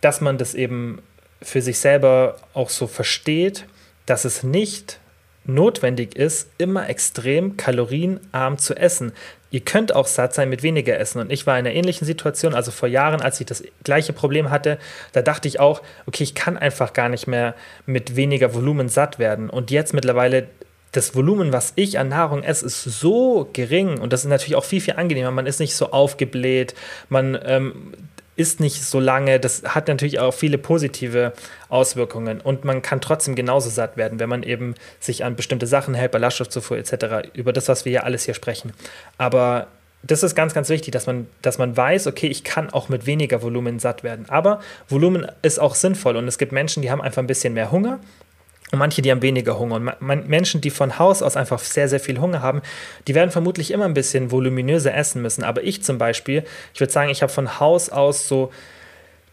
[SPEAKER 1] dass man das eben für sich selber auch so versteht, dass es nicht notwendig ist, immer extrem kalorienarm zu essen. Ihr könnt auch satt sein mit weniger Essen. Und ich war in einer ähnlichen Situation, also vor Jahren, als ich das gleiche Problem hatte, da dachte ich auch, okay, ich kann einfach gar nicht mehr mit weniger Volumen satt werden. Und jetzt mittlerweile das Volumen, was ich an Nahrung esse, ist so gering und das ist natürlich auch viel, viel angenehmer. Man ist nicht so aufgebläht, man ähm, isst nicht so lange. Das hat natürlich auch viele positive Auswirkungen und man kann trotzdem genauso satt werden, wenn man eben sich an bestimmte Sachen hält, Ballaststoffzufuhr etc., über das, was wir ja alles hier sprechen. Aber das ist ganz, ganz wichtig, dass man, dass man weiß, okay, ich kann auch mit weniger Volumen satt werden. Aber Volumen ist auch sinnvoll und es gibt Menschen, die haben einfach ein bisschen mehr Hunger und manche, die haben weniger Hunger. Und Menschen, die von Haus aus einfach sehr, sehr viel Hunger haben, die werden vermutlich immer ein bisschen voluminöser essen müssen. Aber ich zum Beispiel, ich würde sagen, ich habe von Haus aus so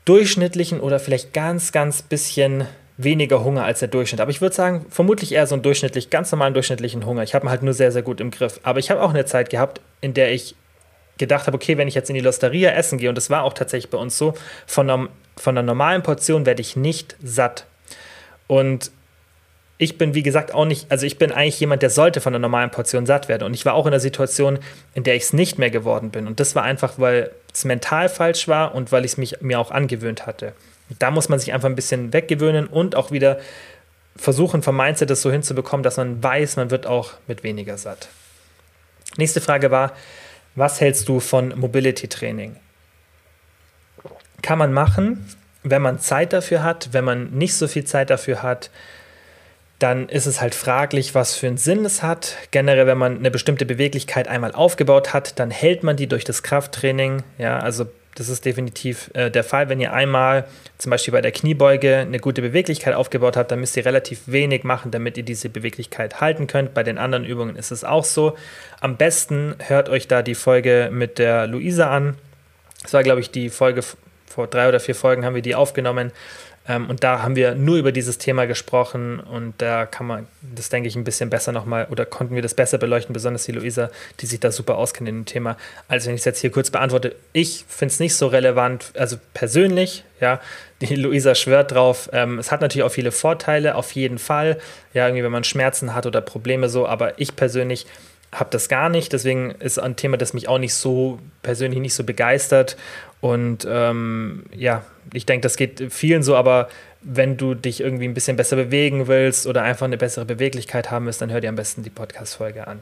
[SPEAKER 1] durchschnittlichen oder vielleicht ganz, ganz bisschen weniger Hunger als der Durchschnitt. Aber ich würde sagen, vermutlich eher so einen durchschnittlich, ganz normalen durchschnittlichen Hunger. Ich habe ihn halt nur sehr, sehr gut im Griff. Aber ich habe auch eine Zeit gehabt, in der ich gedacht habe, okay, wenn ich jetzt in die Losteria essen gehe, und das war auch tatsächlich bei uns so, von einer, von einer normalen Portion werde ich nicht satt. Und ich bin, wie gesagt, auch nicht, also ich bin eigentlich jemand, der sollte von einer normalen Portion satt werden. Und ich war auch in einer Situation, in der ich es nicht mehr geworden bin. Und das war einfach, weil es mental falsch war und weil ich es mir auch angewöhnt hatte. Da muss man sich einfach ein bisschen weggewöhnen und auch wieder versuchen, vom Mindset das so hinzubekommen, dass man weiß, man wird auch mit weniger satt. Nächste Frage war, was hältst du von Mobility Training? Kann man machen, wenn man Zeit dafür hat, wenn man nicht so viel Zeit dafür hat, dann ist es halt fraglich, was für einen Sinn es hat. Generell, wenn man eine bestimmte Beweglichkeit einmal aufgebaut hat, dann hält man die durch das Krafttraining. Ja, also das ist definitiv äh, der Fall. Wenn ihr einmal zum Beispiel bei der Kniebeuge eine gute Beweglichkeit aufgebaut habt, dann müsst ihr relativ wenig machen, damit ihr diese Beweglichkeit halten könnt. Bei den anderen Übungen ist es auch so. Am besten hört euch da die Folge mit der Luisa an. Das war, glaube ich, die Folge vor drei oder vier Folgen haben wir die aufgenommen. Ähm, und da haben wir nur über dieses Thema gesprochen und da kann man das, denke ich, ein bisschen besser nochmal oder konnten wir das besser beleuchten, besonders die Luisa, die sich da super auskennt in dem Thema, als wenn ich es jetzt hier kurz beantworte. Ich finde es nicht so relevant, also persönlich, ja, die Luisa schwört drauf. Ähm, es hat natürlich auch viele Vorteile, auf jeden Fall, ja, irgendwie, wenn man Schmerzen hat oder Probleme so, aber ich persönlich habe das gar nicht. Deswegen ist ein Thema, das mich auch nicht so persönlich nicht so begeistert. Und ähm, ja, ich denke, das geht vielen so, aber wenn du dich irgendwie ein bisschen besser bewegen willst oder einfach eine bessere Beweglichkeit haben willst, dann hör dir am besten die Podcast-Folge an.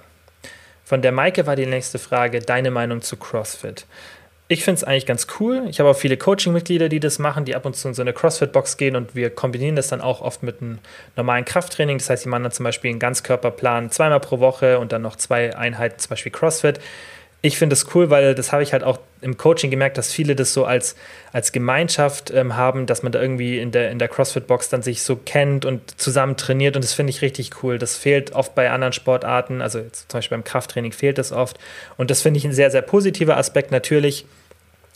[SPEAKER 1] Von der Maike war die nächste Frage, deine Meinung zu CrossFit. Ich finde es eigentlich ganz cool. Ich habe auch viele Coaching-Mitglieder, die das machen, die ab und zu in so eine CrossFit-Box gehen und wir kombinieren das dann auch oft mit einem normalen Krafttraining. Das heißt, die machen dann zum Beispiel einen Ganzkörperplan zweimal pro Woche und dann noch zwei Einheiten, zum Beispiel CrossFit ich finde das cool, weil das habe ich halt auch im Coaching gemerkt, dass viele das so als, als Gemeinschaft ähm, haben, dass man da irgendwie in der, in der CrossFit-Box dann sich so kennt und zusammen trainiert und das finde ich richtig cool. Das fehlt oft bei anderen Sportarten, also zum Beispiel beim Krafttraining fehlt das oft und das finde ich ein sehr, sehr positiver Aspekt. Natürlich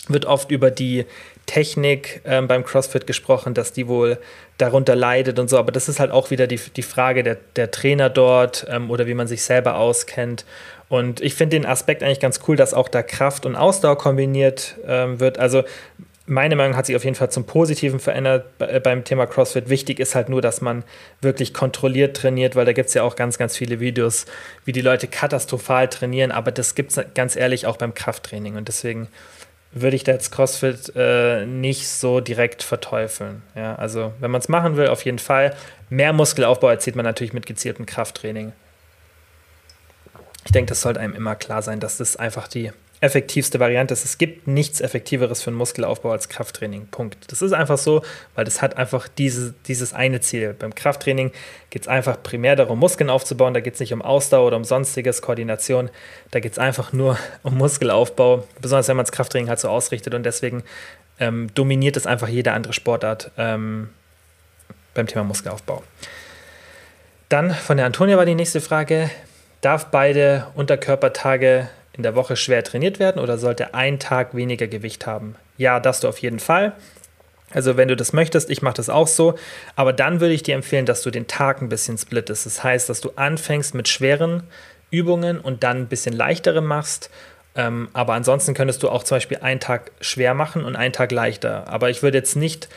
[SPEAKER 1] wird oft über die Technik ähm, beim CrossFit gesprochen, dass die wohl darunter leidet und so, aber das ist halt auch wieder die, die Frage der, der Trainer dort ähm, oder wie man sich selber auskennt und ich finde den Aspekt eigentlich ganz cool, dass auch da Kraft und Ausdauer kombiniert ähm, wird. Also meine Meinung hat sich auf jeden Fall zum Positiven verändert äh, beim Thema CrossFit. Wichtig ist halt nur, dass man wirklich kontrolliert trainiert, weil da gibt es ja auch ganz, ganz viele Videos, wie die Leute katastrophal trainieren. Aber das gibt es ganz ehrlich auch beim Krafttraining. Und deswegen würde ich da jetzt CrossFit äh, nicht so direkt verteufeln. Ja, also wenn man es machen will, auf jeden Fall. Mehr Muskelaufbau erzielt man natürlich mit gezieltem Krafttraining. Ich denke, das sollte einem immer klar sein, dass das einfach die effektivste Variante ist. Es gibt nichts Effektiveres für einen Muskelaufbau als Krafttraining. Punkt. Das ist einfach so, weil das hat einfach diese, dieses eine Ziel. Beim Krafttraining geht es einfach primär darum, Muskeln aufzubauen. Da geht es nicht um Ausdauer oder um sonstiges, Koordination. Da geht es einfach nur um Muskelaufbau, besonders wenn man das Krafttraining halt so ausrichtet. Und deswegen ähm, dominiert es einfach jede andere Sportart ähm, beim Thema Muskelaufbau. Dann von der Antonia war die nächste Frage. Darf beide Unterkörpertage in der Woche schwer trainiert werden oder sollte ein Tag weniger Gewicht haben? Ja, das du auf jeden Fall. Also wenn du das möchtest, ich mache das auch so, aber dann würde ich dir empfehlen, dass du den Tag ein bisschen splittest. Das heißt, dass du anfängst mit schweren Übungen und dann ein bisschen leichtere machst. Ähm, aber ansonsten könntest du auch zum Beispiel einen Tag schwer machen und einen Tag leichter. Aber ich würde jetzt nicht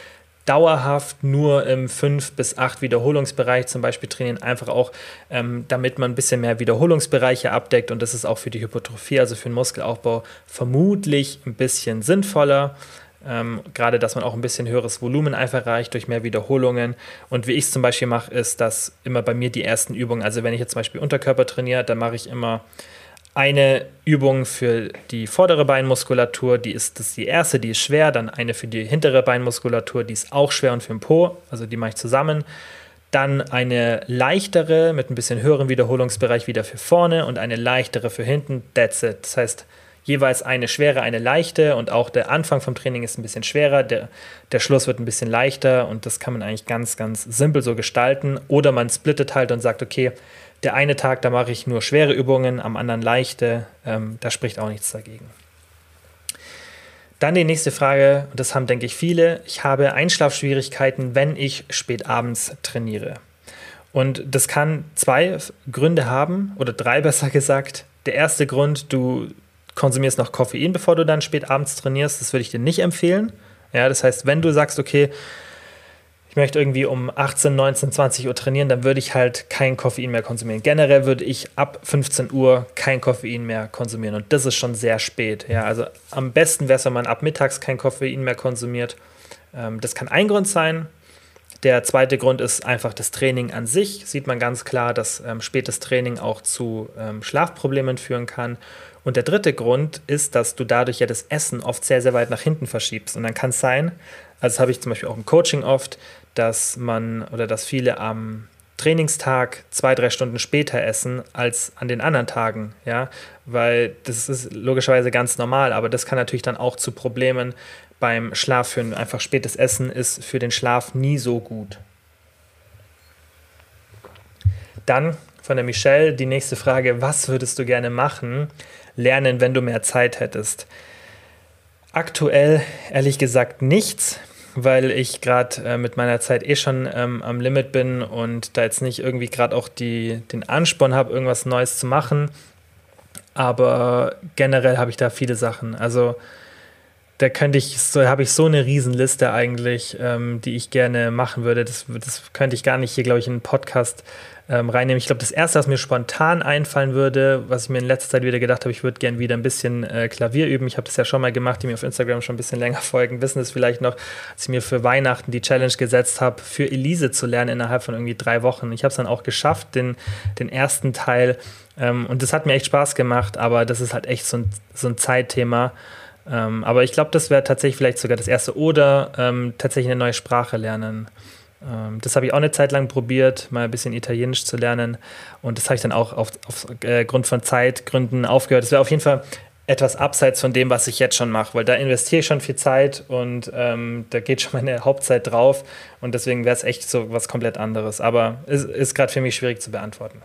[SPEAKER 1] dauerhaft nur im 5 bis 8 Wiederholungsbereich zum Beispiel trainieren, einfach auch, ähm, damit man ein bisschen mehr Wiederholungsbereiche abdeckt und das ist auch für die Hypertrophie, also für den Muskelaufbau, vermutlich ein bisschen sinnvoller. Ähm, gerade, dass man auch ein bisschen höheres Volumen einfach erreicht durch mehr Wiederholungen. Und wie ich es zum Beispiel mache, ist, dass immer bei mir die ersten Übungen, also wenn ich jetzt zum Beispiel Unterkörper trainiere, dann mache ich immer eine Übung für die vordere Beinmuskulatur, die ist das ist die erste, die ist schwer, dann eine für die hintere Beinmuskulatur, die ist auch schwer und für den Po, also die mache ich zusammen. Dann eine leichtere mit ein bisschen höherem Wiederholungsbereich wieder für vorne und eine leichtere für hinten. That's it. Das heißt, jeweils eine schwere, eine leichte und auch der Anfang vom Training ist ein bisschen schwerer, der, der Schluss wird ein bisschen leichter und das kann man eigentlich ganz, ganz simpel so gestalten. Oder man splittet halt und sagt, okay, der eine Tag, da mache ich nur schwere Übungen, am anderen leichte. Ähm, da spricht auch nichts dagegen. Dann die nächste Frage, und das haben, denke ich, viele. Ich habe Einschlafschwierigkeiten, wenn ich spät abends trainiere. Und das kann zwei Gründe haben, oder drei besser gesagt. Der erste Grund, du konsumierst noch Koffein, bevor du dann spät abends trainierst. Das würde ich dir nicht empfehlen. Ja, das heißt, wenn du sagst, okay, ich möchte irgendwie um 18, 19, 20 Uhr trainieren, dann würde ich halt kein Koffein mehr konsumieren. Generell würde ich ab 15 Uhr kein Koffein mehr konsumieren und das ist schon sehr spät. Ja, also am besten wäre es, wenn man ab mittags kein Koffein mehr konsumiert. Ähm, das kann ein Grund sein. Der zweite Grund ist einfach das Training an sich. Sieht man ganz klar, dass ähm, spätes Training auch zu ähm, Schlafproblemen führen kann. Und der dritte Grund ist, dass du dadurch ja das Essen oft sehr, sehr weit nach hinten verschiebst. Und dann kann es sein, also habe ich zum Beispiel auch im Coaching oft, dass man oder dass viele am Trainingstag zwei, drei Stunden später essen als an den anderen Tagen, ja, weil das ist logischerweise ganz normal, aber das kann natürlich dann auch zu Problemen beim Schlaf führen. Einfach spätes Essen ist für den Schlaf nie so gut. Dann von der Michelle die nächste Frage, was würdest du gerne machen, lernen, wenn du mehr Zeit hättest? Aktuell ehrlich gesagt nichts weil ich gerade äh, mit meiner Zeit eh schon ähm, am Limit bin und da jetzt nicht irgendwie gerade auch die, den Ansporn habe, irgendwas Neues zu machen. Aber generell habe ich da viele Sachen. Also da könnte ich, so habe ich so eine Riesenliste eigentlich, ähm, die ich gerne machen würde. Das, das könnte ich gar nicht hier, glaube ich, in einen Podcast ähm, reinnehmen. Ich glaube, das erste, was mir spontan einfallen würde, was ich mir in letzter Zeit wieder gedacht habe, ich würde gerne wieder ein bisschen äh, Klavier üben. Ich habe das ja schon mal gemacht, die mir auf Instagram schon ein bisschen länger folgen, wissen es vielleicht noch, als ich mir für Weihnachten die Challenge gesetzt habe, für Elise zu lernen innerhalb von irgendwie drei Wochen. Ich habe es dann auch geschafft, den, den ersten Teil. Ähm, und das hat mir echt Spaß gemacht, aber das ist halt echt so ein, so ein Zeitthema. Ähm, aber ich glaube, das wäre tatsächlich vielleicht sogar das erste oder ähm, tatsächlich eine neue Sprache lernen. Ähm, das habe ich auch eine Zeit lang probiert, mal ein bisschen Italienisch zu lernen. Und das habe ich dann auch auf, aufgrund äh, von Zeitgründen aufgehört. Das wäre auf jeden Fall etwas abseits von dem, was ich jetzt schon mache, weil da investiere ich schon viel Zeit und ähm, da geht schon meine Hauptzeit drauf. Und deswegen wäre es echt so was komplett anderes. Aber es ist gerade für mich schwierig zu beantworten.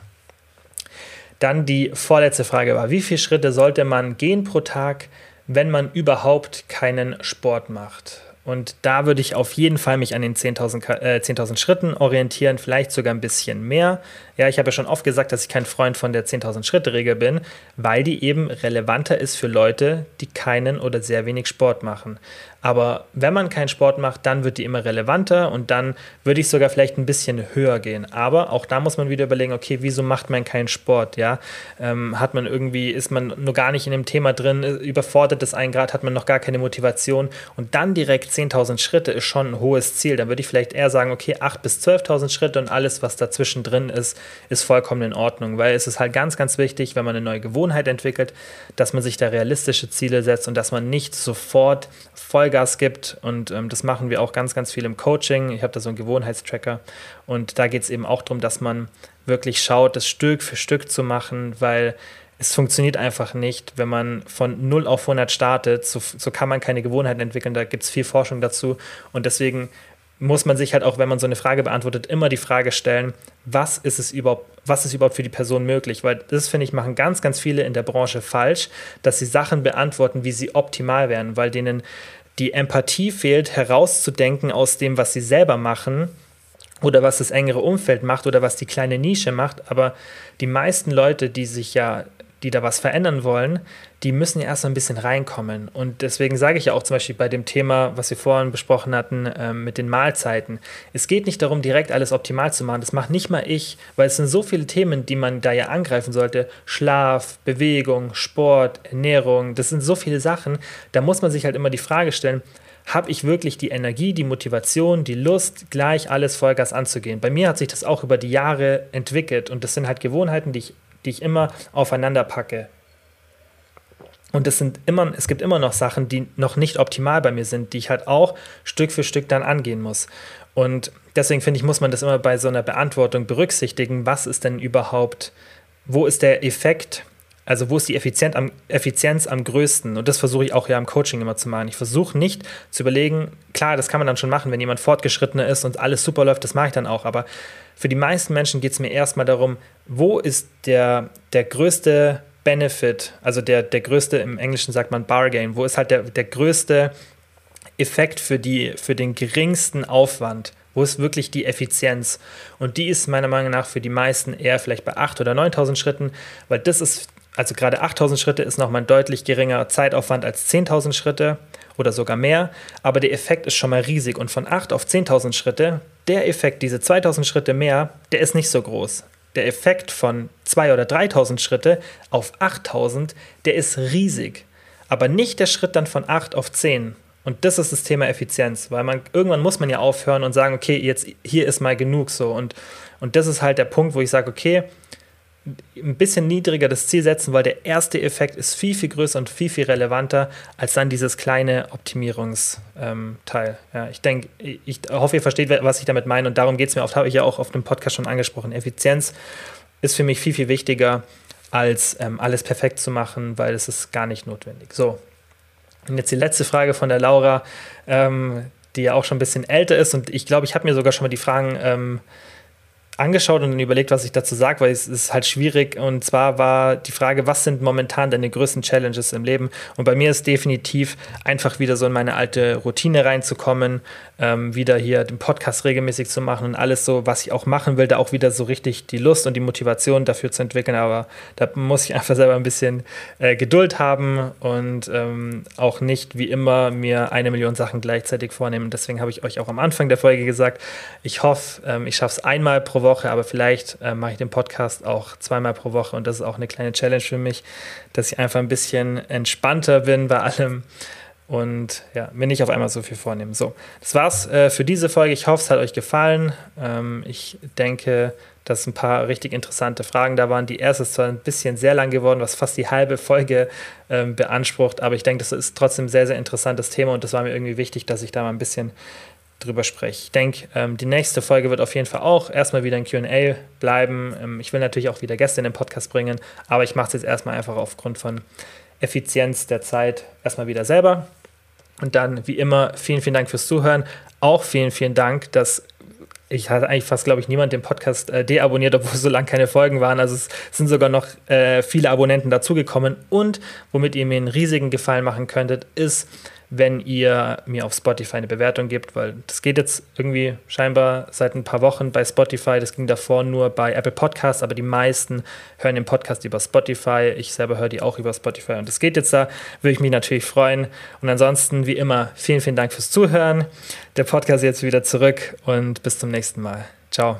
[SPEAKER 1] Dann die vorletzte Frage war, wie viele Schritte sollte man gehen pro Tag, wenn man überhaupt keinen Sport macht? Und da würde ich auf jeden Fall mich an den 10.000 äh, 10 Schritten orientieren, vielleicht sogar ein bisschen mehr. Ja, ich habe ja schon oft gesagt, dass ich kein Freund von der 10.000 Schritte Regel bin, weil die eben relevanter ist für Leute, die keinen oder sehr wenig Sport machen. Aber wenn man keinen Sport macht, dann wird die immer relevanter und dann würde ich sogar vielleicht ein bisschen höher gehen. Aber auch da muss man wieder überlegen, okay, wieso macht man keinen Sport? Ja, ähm, hat man irgendwie, ist man nur gar nicht in dem Thema drin, überfordert es einen Grad, hat man noch gar keine Motivation und dann direkt 10.000 Schritte ist schon ein hohes Ziel. Dann würde ich vielleicht eher sagen, okay, 8.000 bis 12.000 Schritte und alles, was dazwischen drin ist, ist vollkommen in Ordnung, weil es ist halt ganz, ganz wichtig, wenn man eine neue Gewohnheit entwickelt, dass man sich da realistische Ziele setzt und dass man nicht sofort Vollgas gibt. Und ähm, das machen wir auch ganz, ganz viel im Coaching. Ich habe da so einen Gewohnheitstracker. Und da geht es eben auch darum, dass man wirklich schaut, das Stück für Stück zu machen, weil es funktioniert einfach nicht, wenn man von 0 auf 100 startet. So, so kann man keine Gewohnheiten entwickeln. Da gibt es viel Forschung dazu. Und deswegen muss man sich halt auch, wenn man so eine Frage beantwortet, immer die Frage stellen, was ist es überhaupt, was ist überhaupt für die Person möglich? Weil das, finde ich, machen ganz, ganz viele in der Branche falsch, dass sie Sachen beantworten, wie sie optimal wären, weil denen die Empathie fehlt, herauszudenken aus dem, was sie selber machen oder was das engere Umfeld macht oder was die kleine Nische macht. Aber die meisten Leute, die sich ja die da was verändern wollen, die müssen ja erst so ein bisschen reinkommen. Und deswegen sage ich ja auch zum Beispiel bei dem Thema, was wir vorhin besprochen hatten, äh, mit den Mahlzeiten. Es geht nicht darum, direkt alles optimal zu machen. Das macht nicht mal ich, weil es sind so viele Themen, die man da ja angreifen sollte. Schlaf, Bewegung, Sport, Ernährung, das sind so viele Sachen. Da muss man sich halt immer die Frage stellen, habe ich wirklich die Energie, die Motivation, die Lust, gleich alles Vollgas anzugehen. Bei mir hat sich das auch über die Jahre entwickelt und das sind halt Gewohnheiten, die ich die ich immer aufeinander packe. Und es sind immer, es gibt immer noch Sachen, die noch nicht optimal bei mir sind, die ich halt auch Stück für Stück dann angehen muss. Und deswegen finde ich, muss man das immer bei so einer Beantwortung berücksichtigen. Was ist denn überhaupt, wo ist der Effekt also wo ist die Effizienz am, Effizienz am größten? Und das versuche ich auch ja im Coaching immer zu machen. Ich versuche nicht zu überlegen, klar, das kann man dann schon machen, wenn jemand fortgeschrittener ist und alles super läuft, das mache ich dann auch. Aber für die meisten Menschen geht es mir erstmal darum, wo ist der, der größte Benefit, also der, der größte, im Englischen sagt man Bargain, wo ist halt der, der größte Effekt für, die, für den geringsten Aufwand? Wo ist wirklich die Effizienz? Und die ist meiner Meinung nach für die meisten eher vielleicht bei 8.000 oder 9.000 Schritten, weil das ist also gerade 8000 Schritte ist nochmal ein deutlich geringer Zeitaufwand als 10.000 Schritte oder sogar mehr, aber der Effekt ist schon mal riesig. Und von 8 auf 10.000 Schritte, der Effekt, diese 2000 Schritte mehr, der ist nicht so groß. Der Effekt von 2 oder 3000 Schritte auf 8000, der ist riesig, aber nicht der Schritt dann von 8 auf 10. Und das ist das Thema Effizienz, weil man irgendwann muss man ja aufhören und sagen, okay, jetzt hier ist mal genug so. Und und das ist halt der Punkt, wo ich sage, okay, ein bisschen niedriger das Ziel setzen, weil der erste Effekt ist viel, viel größer und viel, viel relevanter als dann dieses kleine Optimierungsteil. Ähm, ja, ich denke, ich hoffe, ihr versteht, was ich damit meine und darum geht es mir oft, habe ich ja auch auf dem Podcast schon angesprochen. Effizienz ist für mich viel, viel wichtiger, als ähm, alles perfekt zu machen, weil es ist gar nicht notwendig. So, und jetzt die letzte Frage von der Laura, ähm, die ja auch schon ein bisschen älter ist und ich glaube, ich habe mir sogar schon mal die Fragen ähm, angeschaut und dann überlegt, was ich dazu sage, weil es ist halt schwierig. Und zwar war die Frage, was sind momentan deine größten Challenges im Leben? Und bei mir ist definitiv einfach wieder so in meine alte Routine reinzukommen, ähm, wieder hier den Podcast regelmäßig zu machen und alles so, was ich auch machen will, da auch wieder so richtig die Lust und die Motivation dafür zu entwickeln. Aber da muss ich einfach selber ein bisschen äh, Geduld haben und ähm, auch nicht wie immer mir eine Million Sachen gleichzeitig vornehmen. Deswegen habe ich euch auch am Anfang der Folge gesagt, ich hoffe, ähm, ich schaffe es einmal pro Woche, aber vielleicht äh, mache ich den Podcast auch zweimal pro Woche und das ist auch eine kleine Challenge für mich, dass ich einfach ein bisschen entspannter bin bei allem und ja, mir nicht auf einmal so viel vornehmen. So, das war's äh, für diese Folge. Ich hoffe, es hat euch gefallen. Ähm, ich denke, dass ein paar richtig interessante Fragen da waren. Die erste ist zwar ein bisschen sehr lang geworden, was fast die halbe Folge ähm, beansprucht, aber ich denke, das ist trotzdem ein sehr, sehr interessantes Thema und das war mir irgendwie wichtig, dass ich da mal ein bisschen drüber spreche. Ich denke, ähm, die nächste Folge wird auf jeden Fall auch erstmal wieder ein QA bleiben. Ähm, ich will natürlich auch wieder Gäste in den Podcast bringen, aber ich mache es jetzt erstmal einfach aufgrund von Effizienz der Zeit erstmal wieder selber. Und dann, wie immer, vielen, vielen Dank fürs Zuhören. Auch vielen, vielen Dank, dass ich hatte eigentlich fast, glaube ich, niemand den Podcast äh, deabonniert, obwohl so lange keine Folgen waren. Also es sind sogar noch äh, viele Abonnenten dazugekommen. Und womit ihr mir einen riesigen Gefallen machen könntet, ist, wenn ihr mir auf Spotify eine Bewertung gebt, weil das geht jetzt irgendwie scheinbar seit ein paar Wochen bei Spotify. Das ging davor nur bei Apple Podcasts, aber die meisten hören den Podcast über Spotify. Ich selber höre die auch über Spotify und das geht jetzt da. Würde ich mich natürlich freuen. Und ansonsten, wie immer, vielen, vielen Dank fürs Zuhören. Der Podcast ist jetzt wieder zurück und bis zum nächsten Mal. Ciao.